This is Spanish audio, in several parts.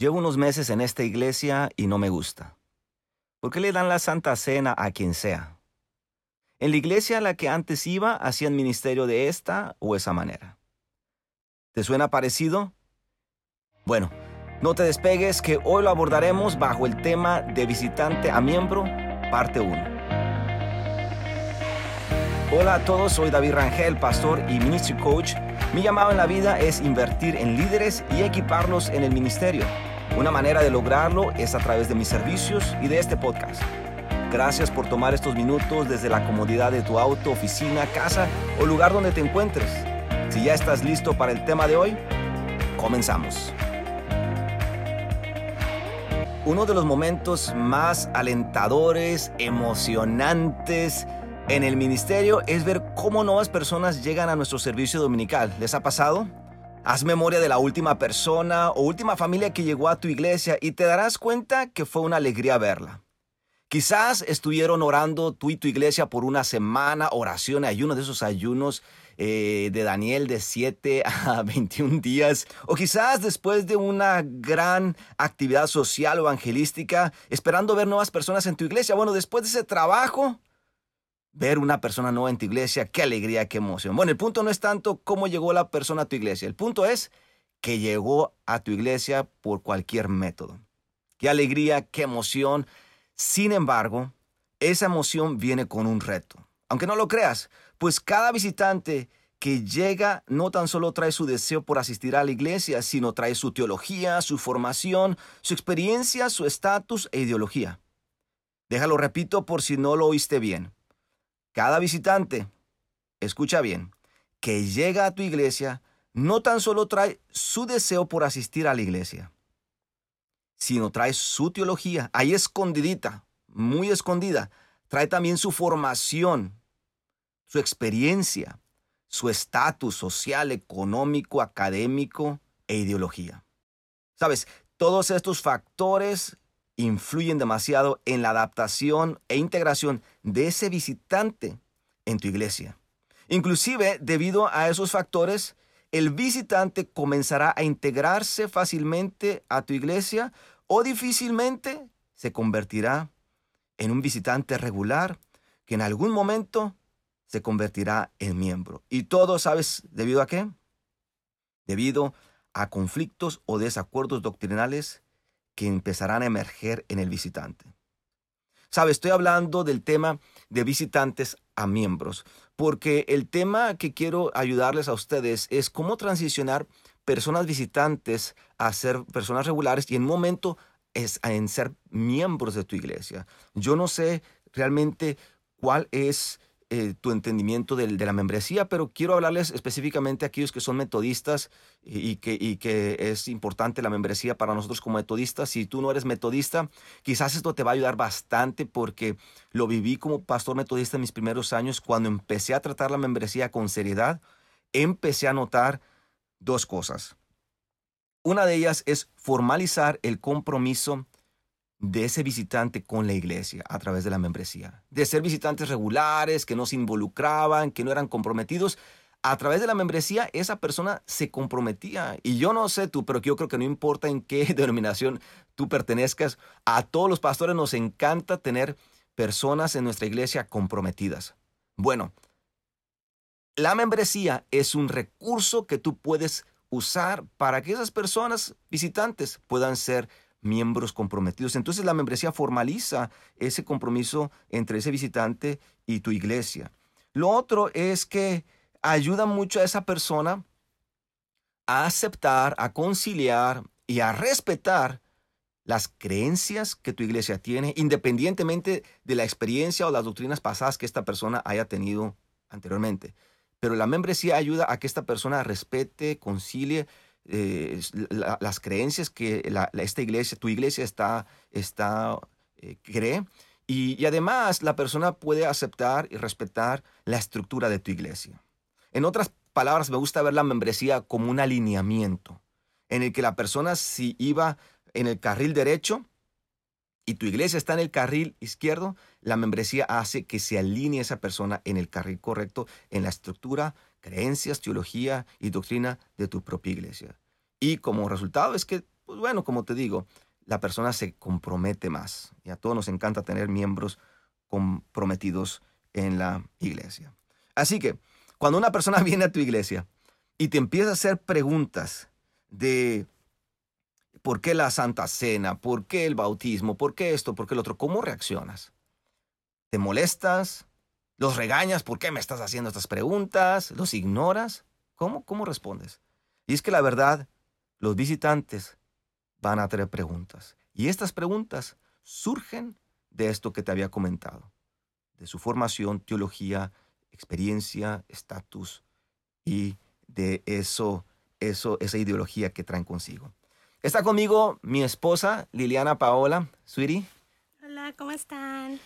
Llevo unos meses en esta iglesia y no me gusta. ¿Por qué le dan la Santa Cena a quien sea? En la iglesia a la que antes iba hacían ministerio de esta o esa manera. ¿Te suena parecido? Bueno, no te despegues que hoy lo abordaremos bajo el tema de visitante a miembro, parte 1. Hola a todos, soy David Rangel, pastor y ministry coach. Mi llamado en la vida es invertir en líderes y equiparlos en el ministerio. Una manera de lograrlo es a través de mis servicios y de este podcast. Gracias por tomar estos minutos desde la comodidad de tu auto, oficina, casa o lugar donde te encuentres. Si ya estás listo para el tema de hoy, comenzamos. Uno de los momentos más alentadores, emocionantes en el ministerio es ver cómo nuevas personas llegan a nuestro servicio dominical. ¿Les ha pasado? Haz memoria de la última persona o última familia que llegó a tu iglesia y te darás cuenta que fue una alegría verla. Quizás estuvieron orando tú y tu iglesia por una semana, oración, ayuno de esos ayunos eh, de Daniel de 7 a 21 días. O quizás después de una gran actividad social o evangelística, esperando ver nuevas personas en tu iglesia. Bueno, después de ese trabajo, ver una persona nueva en tu iglesia, qué alegría, qué emoción. Bueno, el punto no es tanto cómo llegó la persona a tu iglesia, el punto es que llegó a tu iglesia por cualquier método. Qué alegría, qué emoción. Sin embargo, esa emoción viene con un reto. Aunque no lo creas, pues cada visitante que llega no tan solo trae su deseo por asistir a la iglesia, sino trae su teología, su formación, su experiencia, su estatus e ideología. Déjalo repito por si no lo oíste bien. Cada visitante, escucha bien, que llega a tu iglesia, no tan solo trae su deseo por asistir a la iglesia, sino trae su teología, ahí escondidita, muy escondida. Trae también su formación, su experiencia, su estatus social, económico, académico e ideología. Sabes, todos estos factores influyen demasiado en la adaptación e integración de ese visitante en tu iglesia. Inclusive, debido a esos factores, el visitante comenzará a integrarse fácilmente a tu iglesia o difícilmente se convertirá en un visitante regular que en algún momento se convertirá en miembro. Y todo, ¿sabes debido a qué? Debido a conflictos o desacuerdos doctrinales que empezarán a emerger en el visitante. Sabe, estoy hablando del tema de visitantes a miembros, porque el tema que quiero ayudarles a ustedes es cómo transicionar personas visitantes a ser personas regulares y en momento es en ser miembros de tu iglesia. Yo no sé realmente cuál es eh, tu entendimiento de, la membresía, pero quiero hablarles específicamente a aquellos que son metodistas y, que, y que es importante la membresía para nosotros como metodistas. Si tú no eres metodista, quizás esto te va a ayudar bastante porque lo viví como pastor metodista en mis primeros años. Cuando empecé a tratar la membresía con seriedad, empecé a notar dos cosas. Una de ellas es formalizar el compromiso de ese visitante con la iglesia a través de la membresía. De ser visitantes regulares, que no se involucraban, que no eran comprometidos. A través de la membresía esa persona se comprometía. Y yo no sé tú, pero yo creo que no importa en qué denominación tú pertenezcas, a todos los pastores nos encanta tener personas en nuestra iglesia comprometidas. Bueno, la membresía es un recurso que tú puedes usar para que esas personas visitantes puedan ser miembros comprometidos. Entonces la membresía formaliza ese compromiso entre ese visitante y tu iglesia. Lo otro es que ayuda mucho a esa persona a aceptar, a conciliar y a respetar las creencias que tu iglesia tiene, independientemente de la experiencia o las doctrinas pasadas que esta persona haya tenido anteriormente. Pero la membresía ayuda a que esta persona respete, concilie eh, las creencias que esta iglesia, tu iglesia está, está eh, cree. Y, además la persona puede aceptar y respetar la estructura de tu iglesia. En otras palabras, me gusta ver la membresía como un alineamiento, en el que la persona si iba en el carril derecho y tu iglesia está en el carril izquierdo, la membresía hace que se alinee esa persona en el carril correcto, en la estructura creencias, teología y doctrina de tu propia iglesia. Y como resultado es que pues, bueno, como te digo, la persona se compromete más. Y a todos nos encanta tener miembros comprometidos en la iglesia. Así que, cuando una persona viene a tu iglesia y te empieza a hacer preguntas de por qué la Santa Cena, por qué el bautismo, por qué esto, por qué el otro, ¿cómo reaccionas? ¿Te molestas? ¿Los regañas? ¿Por qué me estás haciendo estas preguntas? ¿Los ignoras? ¿Cómo, cómo respondes? Y es que la verdad, los visitantes van a tener preguntas. Y estas preguntas surgen de esto que te había comentado, de su formación, teología, experiencia, estatus y de eso, eso, esa ideología que traen consigo. Está conmigo mi esposa, Liliana Paola. Sweetie. Hola, ¿cómo están?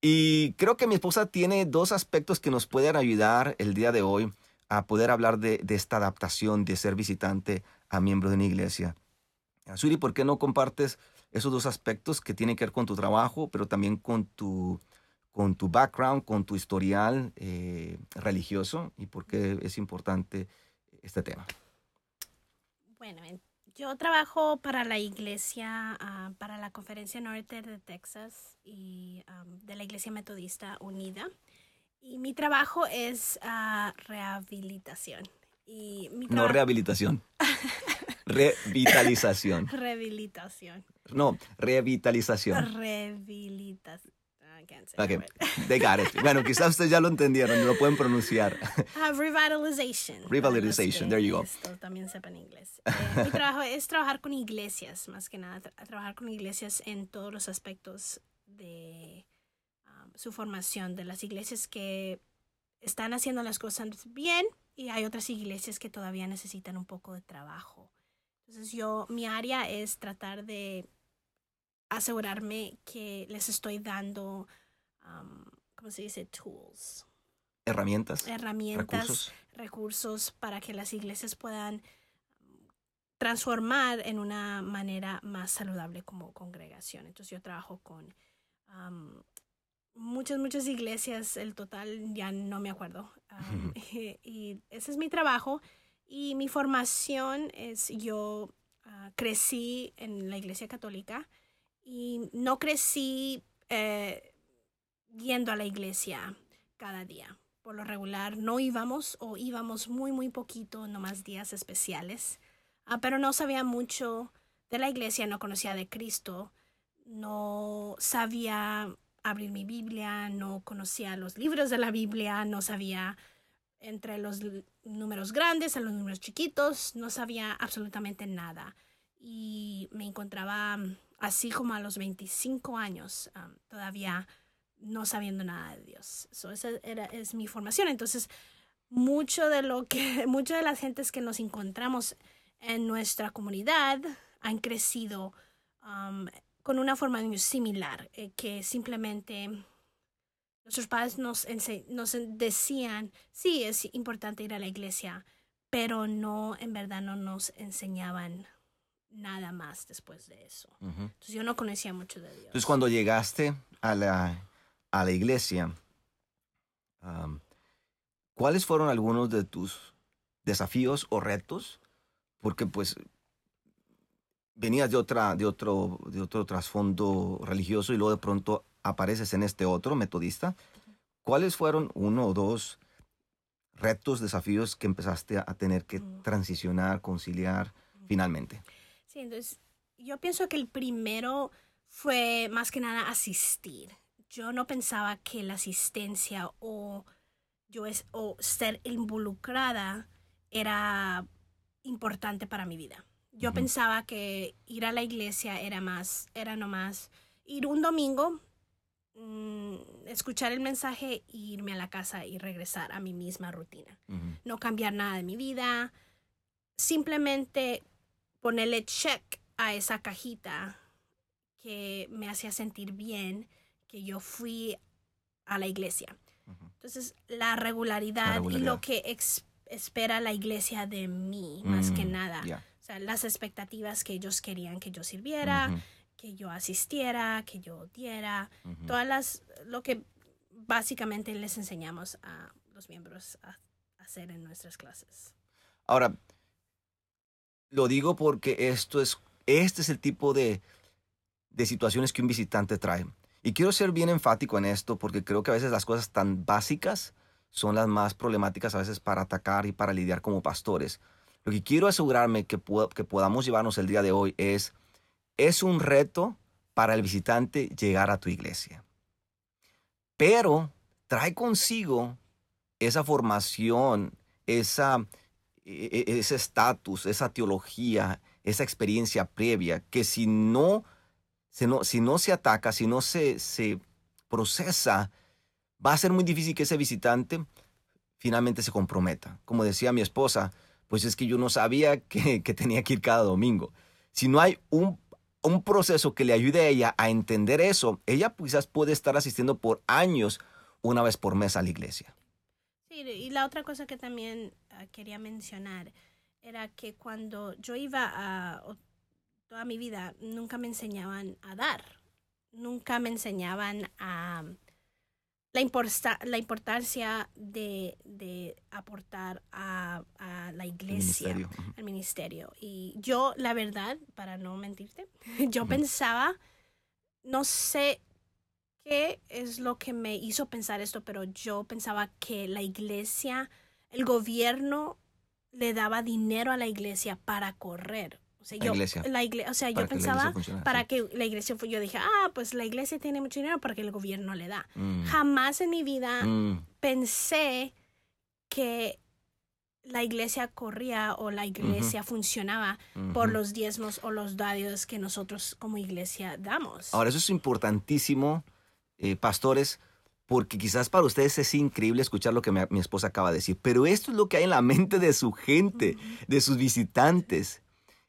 Y creo que mi esposa tiene dos aspectos que nos pueden ayudar el día de hoy a poder hablar de, de esta adaptación de ser visitante a miembro de una iglesia. Sweetie, ¿por qué no compartes esos dos aspectos que tienen que ver con tu trabajo, pero también con tu, con tu background, con tu historial eh, religioso y por qué es importante este tema? Bueno, yo trabajo para la iglesia, ah, para la Conferencia Norte de Texas y de la Iglesia Metodista Unida. Y mi trabajo es ah, rehabilitación. Y no rehabilitación. Revitalización. Rehabilitación. No, revitalización. Rehabilitación. Okay, they got it. Bueno, quizás ustedes ya lo entendieron, no lo pueden pronunciar. Uh, revitalization. Revitalization, there you go. Esto también sepa en inglés. Eh, mi trabajo es trabajar con iglesias, más que nada, trabajar con iglesias en todos los aspectos de um, su formación, de las iglesias que están haciendo las cosas bien y hay otras iglesias que todavía necesitan un poco de trabajo. Entonces yo, mi área es tratar de asegurarme que les estoy dando, um, ¿cómo se dice? Tools. Herramientas. Herramientas, recursos. para que las iglesias puedan transformar en una manera más saludable como congregación. Entonces yo trabajo con um, muchas, muchas iglesias, el total ya no me acuerdo. y, ese es mi trabajo. Y mi formación es, yo ah, crecí en la iglesia católica y no crecí eh, yendo a la iglesia cada día. Por lo regular no íbamos o íbamos muy, muy poquito, nomás días especiales. Ah, pero no sabía mucho de la iglesia, no conocía de Cristo, no sabía abrir mi Biblia, no conocía los libros de la Biblia, no sabía entre los números grandes a los números chiquitos, no sabía absolutamente nada. Y me encontraba así como a los 25 años, todavía no sabiendo nada de Dios. esa era, es mi formación. Entonces, mucho de lo que, muchas de las gentes que nos encontramos en nuestra comunidad han crecido con una formación similar, eh, que simplemente nuestros padres nos, nos decían, sí, es importante ir a la iglesia, pero no, en verdad no nos enseñaban nada más después de eso. Entonces yo no conocía mucho de Dios. Entonces cuando llegaste a la, a la iglesia, ¿cuáles fueron algunos de tus desafíos o retos? Porque pues venías de, otra, de, otro, de otro trasfondo religioso y luego de pronto apareces en este otro metodista. ¿Cuáles fueron uno o dos retos, desafíos que empezaste a tener que transicionar, conciliar finalmente? Sí, entonces yo pienso que el primero fue más que nada asistir. Yo no pensaba que la asistencia o yo es, o ser involucrada era importante para mi vida. Yo pensaba que ir a la iglesia era más, era nomás ir un domingo, mm, escuchar el mensaje e irme a la casa y regresar a mi misma rutina. No cambiar nada de mi vida, simplemente ponerle check a esa cajita que me hacía sentir bien, que yo fui a la iglesia. Entonces, la regularidad, y lo que espera la iglesia de mí, más que mm, nada. O sea, las expectativas que ellos querían que yo sirviera, que yo asistiera, que yo diera, todas las, lo que básicamente les enseñamos a los miembros a hacer en nuestras clases. Ahora, lo digo porque esto es Este es el tipo de, de situaciones que un visitante trae. Y quiero ser bien enfático en esto porque creo que a veces las cosas tan básicas son las más problemáticas a veces para atacar y para lidiar como pastores. Lo que quiero asegurarme que, que podamos llevarnos el día de hoy es, es un reto para el visitante llegar a tu iglesia. Pero trae consigo esa formación, esa, e, e, ese estatus, esa teología, esa experiencia previa, que si no si no, si no se ataca, si no se, se procesa, va a ser muy difícil que ese visitante finalmente se comprometa. Como decía mi esposa, pues es que yo no sabía que, tenía que ir cada domingo. Si no hay un, un, proceso que le ayude a ella a entender eso, ella quizás puede estar asistiendo por años una vez por mes a la iglesia. Sí, y la otra cosa que también uh, quería mencionar era que cuando yo iba a toda mi vida nunca me enseñaban a dar, nunca me enseñaban a la, la importancia de, aportar a, la iglesia, al ministerio. Y yo, la verdad, para no mentirte, yo pensaba, no sé qué es lo que me hizo pensar esto, pero yo pensaba que la iglesia, el gobierno le daba dinero a la iglesia para correr la iglesia. o sea, yo pensaba para que la iglesia, yo dije, ah, pues la iglesia tiene mucho dinero para que el gobierno le da. Mm. Jamás en mi vida mm. pensé que la iglesia corría o la iglesia funcionaba por los diezmos o los dadios que nosotros como iglesia damos. Ahora, eso es importantísimo, eh, pastores, porque quizás para ustedes es increíble escuchar lo que mi, esposa acaba de decir, pero esto es lo que hay en la mente de su gente, de sus visitantes.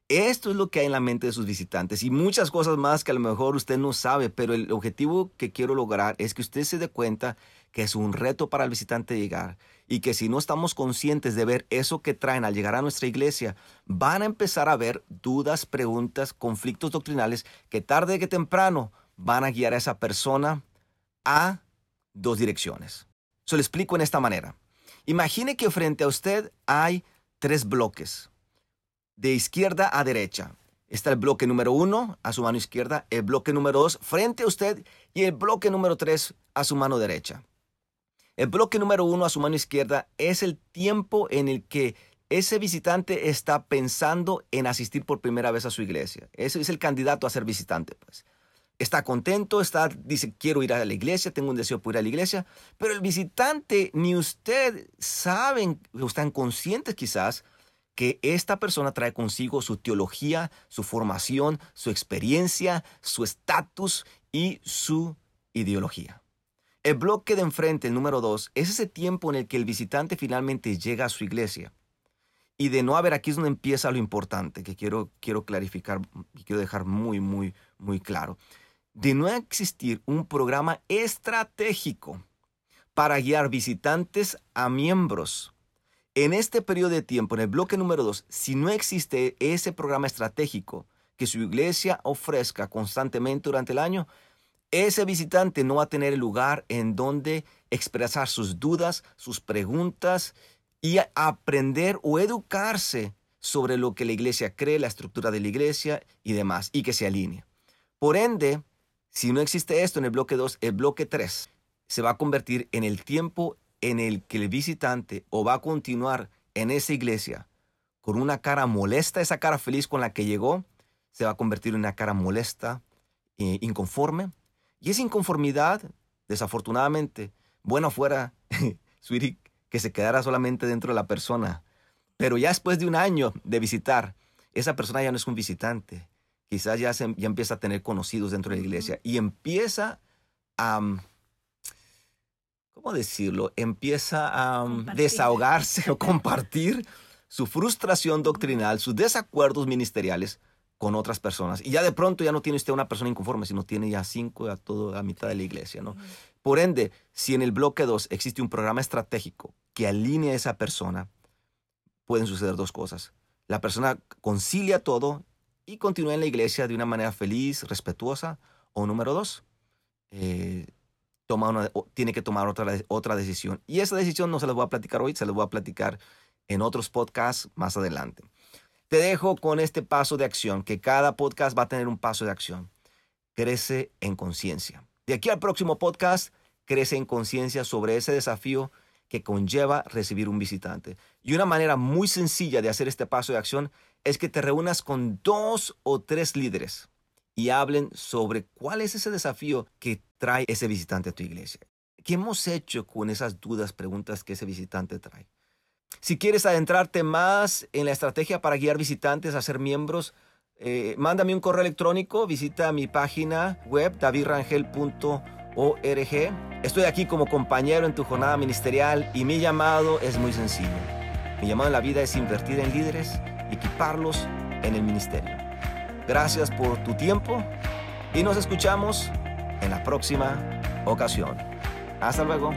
Esto es lo que hay en la mente de sus visitantes y muchas cosas más que a lo mejor usted no sabe, pero el objetivo que quiero lograr es que usted se dé cuenta que es un reto para el visitante llegar y que si no estamos conscientes de ver eso que traen al llegar a nuestra iglesia, van a empezar a ver dudas, preguntas, conflictos doctrinales que tarde que temprano van a guiar a esa persona a dos direcciones. Se lo explico en esta manera. Imagine que frente a usted hay tres bloques de izquierda a derecha. Está el bloque número uno a su mano izquierda, el bloque número dos frente a usted y el bloque número tres a su mano derecha. El bloque número uno a su mano izquierda es el tiempo en el que ese visitante está pensando en asistir por primera vez a su iglesia. Ese es el candidato a ser visitante, pues. Está contento, está, dice, quiero ir a la iglesia, tengo un deseo por ir a la iglesia, pero el visitante ni usted saben, o están conscientes quizás que esta persona trae consigo su teología, su formación, su experiencia, su estatus y su ideología. El bloque de enfrente, el número dos, es ese tiempo en el que el visitante finalmente llega a su iglesia. Y de no haber, aquí es donde empieza lo importante, que quiero, quiero clarificar y quiero dejar muy, muy, muy claro. De no existir un programa estratégico para guiar visitantes a miembros en este periodo de tiempo, en el bloque número dos, si no existe ese programa estratégico que su iglesia ofrezca constantemente durante el año, ese visitante no va a tener el lugar en donde expresar sus dudas, sus preguntas y aprender o educarse sobre lo que la iglesia cree, la estructura de la iglesia y demás, y que se alinee. Por ende, si no existe esto en el bloque 2, el bloque 3 se va a convertir en el tiempo en el que el visitante o va a continuar en esa iglesia con una cara molesta, esa cara feliz con la que llegó, se va a convertir en una cara molesta, e inconforme. Y esa inconformidad, desafortunadamente, bueno fuera, sweetie, que se quedara solamente dentro de la persona. Pero ya después de un año de visitar, esa persona ya no es un visitante. Quizás ya, ya empieza a tener conocidos dentro de la iglesia y empieza a ¿cómo decirlo? Empieza a mm, desahogarse o compartir su frustración doctrinal, sus desacuerdos ministeriales con otras personas. Y ya de pronto ya no tiene usted una persona inconforme, sino tiene ya cinco a toda la mitad de la iglesia, ¿no? Por ende, si en el bloque 2 existe un programa estratégico que alinea a esa persona, pueden suceder dos cosas. La persona concilia todo y continúa en la iglesia de una manera feliz, respetuosa. O número dos, eh, toma tiene que tomar otra, otra decisión. Y esa decisión no se la voy a platicar hoy, se la voy a platicar en otros podcasts más adelante. Te dejo con este paso de acción, que cada podcast va a tener un paso de acción. Crece en conciencia. De aquí al próximo podcast, crece en conciencia sobre ese desafío que conlleva recibir un visitante. Y una manera muy sencilla de hacer este paso de acción es que te reúnas con dos o tres líderes y hablen sobre cuál es ese desafío que trae ese visitante a tu iglesia. ¿Qué hemos hecho con esas dudas, preguntas que ese visitante trae? Si quieres adentrarte más en la estrategia para guiar visitantes a ser miembros, eh, mándame un correo electrónico, visita mi página web davidrangel.org. Estoy aquí como compañero en tu jornada ministerial y mi llamado es muy sencillo. Mi llamado en la vida es invertir en líderes y equiparlos en el ministerio. Gracias por tu tiempo y nos escuchamos en la próxima ocasión. Hasta luego.